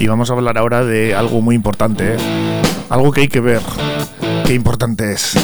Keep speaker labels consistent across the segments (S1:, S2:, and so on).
S1: Y vamos a hablar ahora de algo muy importante, ¿eh? algo que hay que ver. Qué importante es.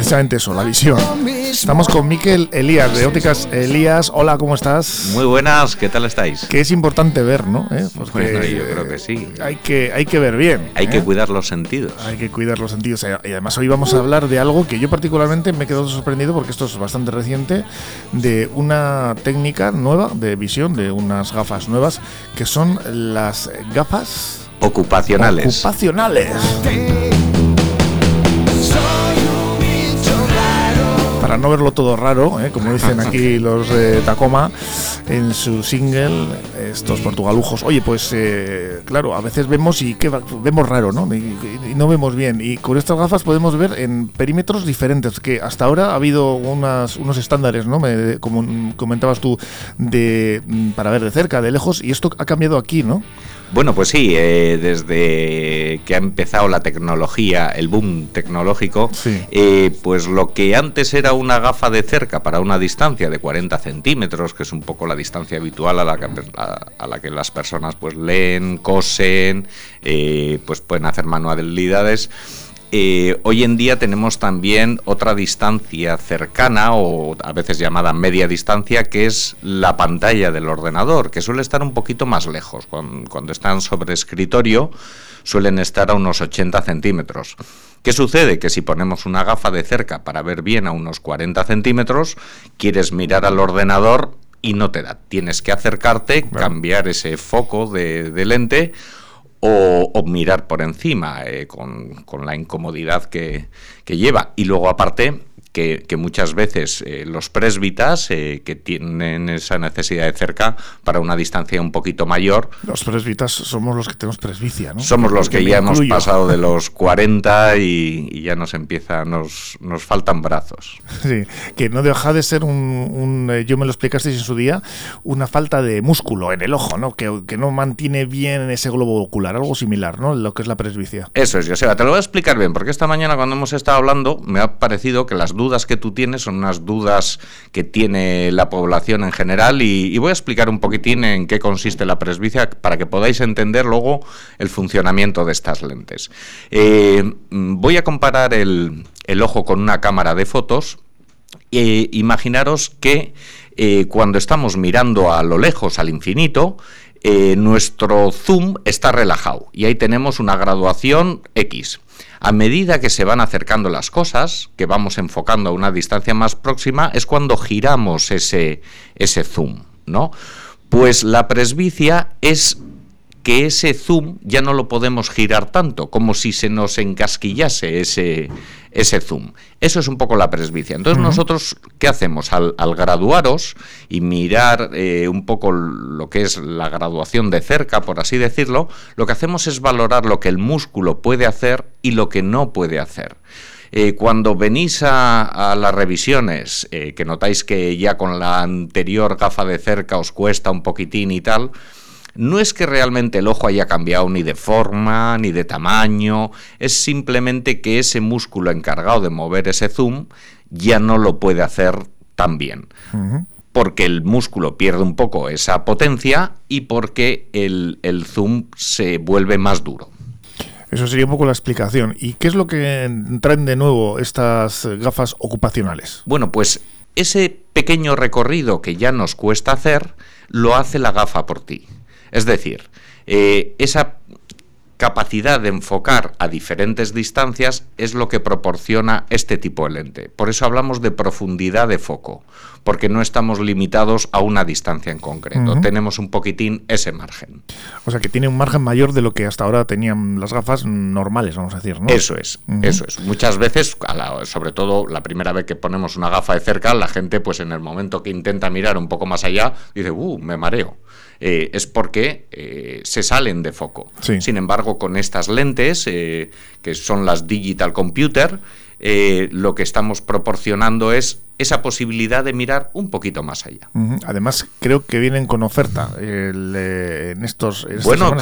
S1: Precisamente eso, la visión. Estamos con Miquel Elías de Ópticas Elías. Hola, ¿cómo estás?
S2: Muy buenas, ¿qué tal estáis?
S1: Que es importante ver, ¿no? ¿Eh?
S2: Porque yo creo que sí.
S1: Hay que, hay que ver bien.
S2: Hay que ¿eh? cuidar los sentidos.
S1: Hay que cuidar los sentidos. Y además hoy vamos a hablar de algo que yo particularmente me he quedado sorprendido porque esto es bastante reciente, de una técnica nueva de visión, de unas gafas nuevas, que son las gafas
S2: ocupacionales.
S1: Ocupacionales. Para no verlo todo raro, ¿eh? como dicen aquí los de Tacoma en su single, estos portugalujos. Oye, pues eh, claro, a veces vemos y vemos raro, ¿no? Y, no vemos bien. Y con estas gafas podemos ver en perímetros diferentes, que hasta ahora ha habido unas, unos estándares, ¿no? como comentabas tú, de mm, para ver de cerca, de lejos, y esto ha cambiado aquí, ¿no?
S2: Bueno, pues sí, eh, desde que ha empezado la tecnología, el boom tecnológico, eh, pues lo que antes era una gafa de cerca para una distancia de 40 centímetros, que es un poco la distancia habitual a la que, a, la que las personas pues leen, cosen, eh, pues pueden hacer manualidades, eh, hoy en día tenemos también otra distancia cercana o a veces llamada media distancia que es la pantalla del ordenador, que suele estar un poquito más lejos. Cuando, están sobre escritorio suelen estar a unos 80 centímetros. ¿Qué sucede? Que si ponemos una gafa de cerca para ver bien a unos 40 centímetros, quieres mirar al ordenador y no te da. Tienes que acercarte, cambiar ese foco de lente o, mirar por encima eh, con, la incomodidad que, que, lleva. Y luego aparte que, muchas veces eh, los presbitas eh, que tienen esa necesidad de cerca para una distancia un poquito mayor.
S1: Los presbitas somos los que tenemos presbicia, ¿no?
S2: Somos los que, ya hemos pasado de los 40 y, ya nos empieza, nos, nos faltan brazos.
S1: Sí, que no deja de ser un, eh, yo me lo explicasteis en su día, una falta de músculo en el ojo, ¿no? Que, que no mantiene bien ese globo ocular, algo similar, ¿no? Lo que es la presbicia.
S2: Eso es, Joseba, te lo voy a explicar bien, porque esta mañana cuando hemos estado hablando me ha parecido que las dudas que tú tienes son unas dudas que tiene la población en general y, voy a explicar un poquitín en qué consiste la presbicia para que podáis entender luego el funcionamiento de estas lentes. Eh, voy a comparar el, ojo con una cámara de fotos. e imaginaros que eh, cuando estamos mirando a lo lejos, al infinito, eh, nuestro zoom está relajado y ahí tenemos una graduación X. A medida que se van acercando las cosas, que vamos enfocando a una distancia más próxima, es cuando giramos ese, ese zoom, ¿no? Pues la presbicia es que ese zoom ya no lo podemos girar tanto, como si se nos encasquillase ese, ese zoom. Eso es un poco la presbicia. Entonces nosotros, ¿qué hacemos? Al, graduaros y mirar eh, un poco lo que es la graduación de cerca, por así decirlo, lo que hacemos es valorar lo que el músculo puede hacer y lo que no puede hacer. Eh, cuando venís a, las revisiones, eh, que notáis que ya con la anterior gafa de cerca os cuesta un poquitín y tal, no es que realmente el ojo haya cambiado ni de forma, ni de tamaño, es simplemente que ese músculo encargado de mover ese zoom ya no lo puede hacer tan bien. Porque el músculo pierde un poco esa potencia y porque el, el zoom se vuelve más duro.
S1: Eso sería un poco la explicación. ¿Y qué es lo que traen de nuevo estas gafas ocupacionales?
S2: Bueno, pues ese pequeño recorrido que ya nos cuesta hacer, lo hace la gafa por ti. Es decir, eh, esa capacidad de enfocar a diferentes distancias es lo que proporciona este tipo de lente. Por eso hablamos de profundidad de foco, porque no estamos limitados a una distancia en concreto, tenemos un poquitín ese margen.
S1: O sea que tiene un margen mayor de lo que hasta ahora tenían las gafas normales, vamos a decir, ¿no?
S2: Eso es, eso es. Muchas veces, sobre todo la primera vez que ponemos una gafa de cerca, la gente pues en el momento que intenta mirar un poco más allá, dice, uh, me mareo. Eh, es porque eh, se salen de foco. Sin embargo, con estas lentes, eh, que son las digital computer, lo que estamos proporcionando es esa posibilidad de mirar un poquito más allá.
S1: Además, creo que vienen con oferta eh, en estos.
S2: bueno,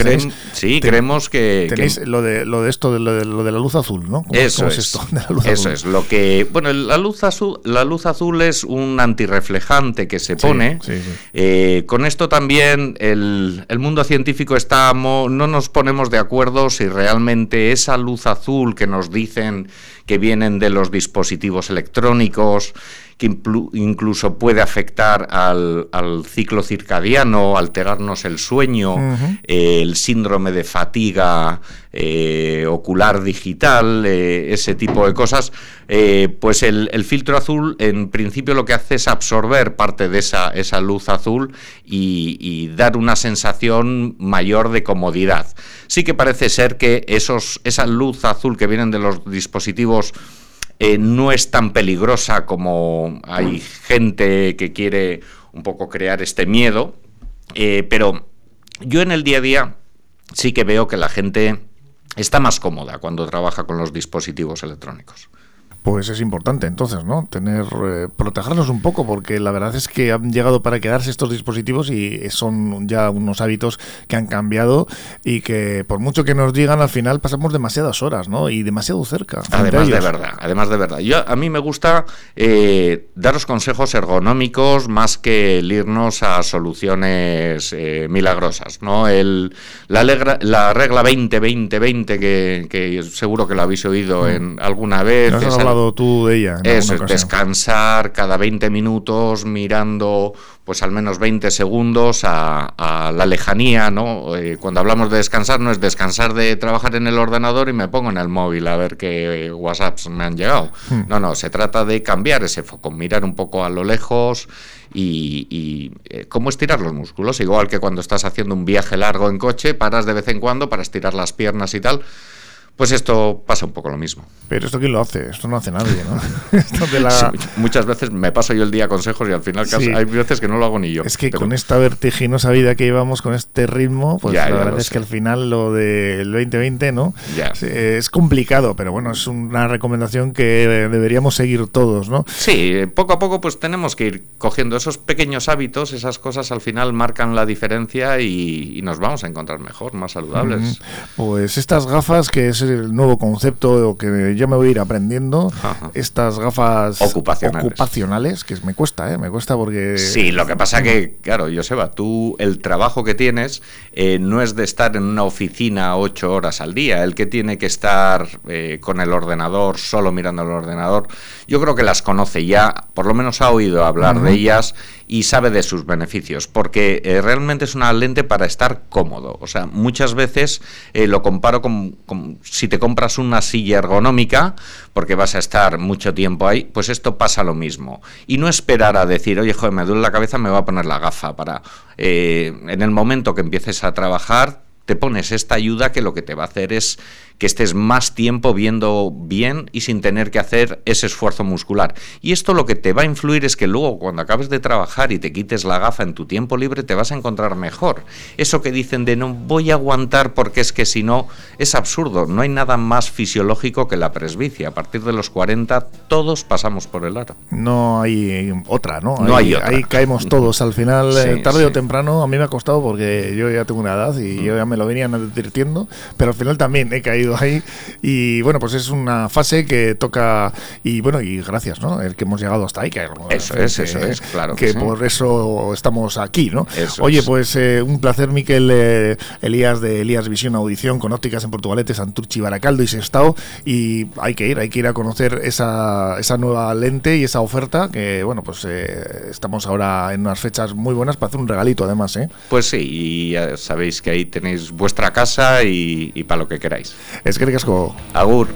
S2: sí, creemos que
S1: tenéis lo de lo de esto de lo de, la luz azul, ¿no?
S2: eso es, esto eso es lo que bueno, la luz azul, la luz azul es un antirreflejante que se pone. Eh, con esto también el, el mundo científico está no nos ponemos de acuerdo si realmente esa luz azul que nos dicen que vienen de los dispositivos electrónicos que incluso puede afectar al, ciclo circadiano, alterarnos el sueño, el síndrome de fatiga eh, ocular digital, eh, ese tipo de cosas, eh, pues el, filtro azul en principio lo que hace es absorber parte de esa, esa luz azul y, dar una sensación mayor de comodidad. Sí que parece ser que esos, esa luz azul que vienen de los dispositivos eh, no es tan peligrosa como hay gente que quiere un poco crear este miedo, eh, pero yo en el día a día sí que veo que la gente está más cómoda cuando trabaja con los dispositivos electrónicos
S1: pues es importante entonces, ¿no? Tener, eh, protegernos un poco, porque la verdad es que han llegado para quedarse estos dispositivos y son ya unos hábitos que han cambiado y que por mucho que nos digan, al final pasamos demasiadas horas, ¿no? Y demasiado cerca.
S2: Además de verdad, además de verdad. Yo, a mí me gusta eh, daros consejos ergonómicos más que el irnos a soluciones eh, milagrosas, ¿no? El, la, la regla 20-20-20, que, que seguro que lo habéis oído mm. en alguna vez
S1: tú de ella.
S2: Eso es, descansar cada 20 minutos mirando pues al menos 20 segundos a, la lejanía, ¿no? Eh, cuando hablamos de descansar no es descansar de trabajar en el ordenador y me pongo en el móvil a ver qué WhatsApps me han llegado. Hmm. No, no, se trata de cambiar ese foco, mirar un poco a lo lejos y, y eh, cómo estirar los músculos, igual que cuando estás haciendo un viaje largo en coche, paras de vez en cuando para estirar las piernas y tal pues esto pasa un poco lo mismo.
S1: Pero esto quién lo hace, esto no hace nadie, ¿no?
S2: muchas veces me paso yo el día consejos y al final hay veces que no lo hago ni yo.
S1: Es que con esta vertiginosa vida que llevamos, con este ritmo, pues la verdad es que al final lo del 2020, ¿no? Es complicado, pero bueno, es una recomendación que deberíamos seguir todos, ¿no?
S2: Sí, poco a poco pues tenemos que ir cogiendo esos pequeños hábitos, esas cosas al final marcan la diferencia y, nos vamos a encontrar mejor, más saludables.
S1: Pues estas gafas que es el nuevo concepto que ya me voy a ir aprendiendo. Estas gafas ocupacionales. que me cuesta, ¿eh? me cuesta porque...
S2: Sí, lo que pasa que, claro, Joseba, tú el trabajo que tienes eh, no es de estar en una oficina ocho horas al día, el que tiene que estar eh, con el ordenador, solo mirando el ordenador, yo creo que las conoce ya, por lo menos ha oído hablar de ellas y sabe de sus beneficios, porque eh, realmente es una lente para estar cómodo. O sea, muchas veces lo comparo con, si te compras una silla ergonómica, porque vas a estar mucho tiempo ahí, pues esto pasa lo mismo. Y no esperar a decir, oye, joder, me duele la cabeza, me voy a poner la gafa para... Eh, en el momento que empieces a trabajar, te pones esta ayuda que lo que te va a hacer es que estés más tiempo viendo bien y sin tener que hacer ese esfuerzo muscular. Y esto lo que te va a influir es que luego cuando acabes de trabajar y te quites la gafa en tu tiempo libre te vas a encontrar mejor. Eso que dicen de no voy a aguantar porque es que si no es absurdo. No hay nada más fisiológico que la presbicia. A partir de los 40 todos pasamos por el aro.
S1: No hay otra, ¿no?
S2: No hay, otra.
S1: Ahí caemos todos. Al final, eh, tarde o temprano, a mí me ha costado porque yo ya tengo una edad y yo ya me lo venían advirtiendo, pero al final también he caído ahí. Y bueno, pues es una fase que toca. Y bueno, y gracias, ¿no? El que hemos llegado hasta ahí. Que,
S2: eso es, eso es, claro.
S1: Que, por eso estamos aquí, ¿no? Oye, pues eh, un placer, Miquel eh, Elías de Elías Visión Audición con ópticas en Portugalete, Santurchi, Baracaldo y Sestao. Y hay que ir, hay que ir a conocer esa, esa nueva lente y esa oferta que, bueno, pues eh, estamos ahora en unas fechas muy buenas para hacer un regalito, además, ¿eh?
S2: Pues sí, y ya sabéis que ahí tenéis vuestra casa y, para lo que queráis.
S1: Es que ricasco.
S2: Agur.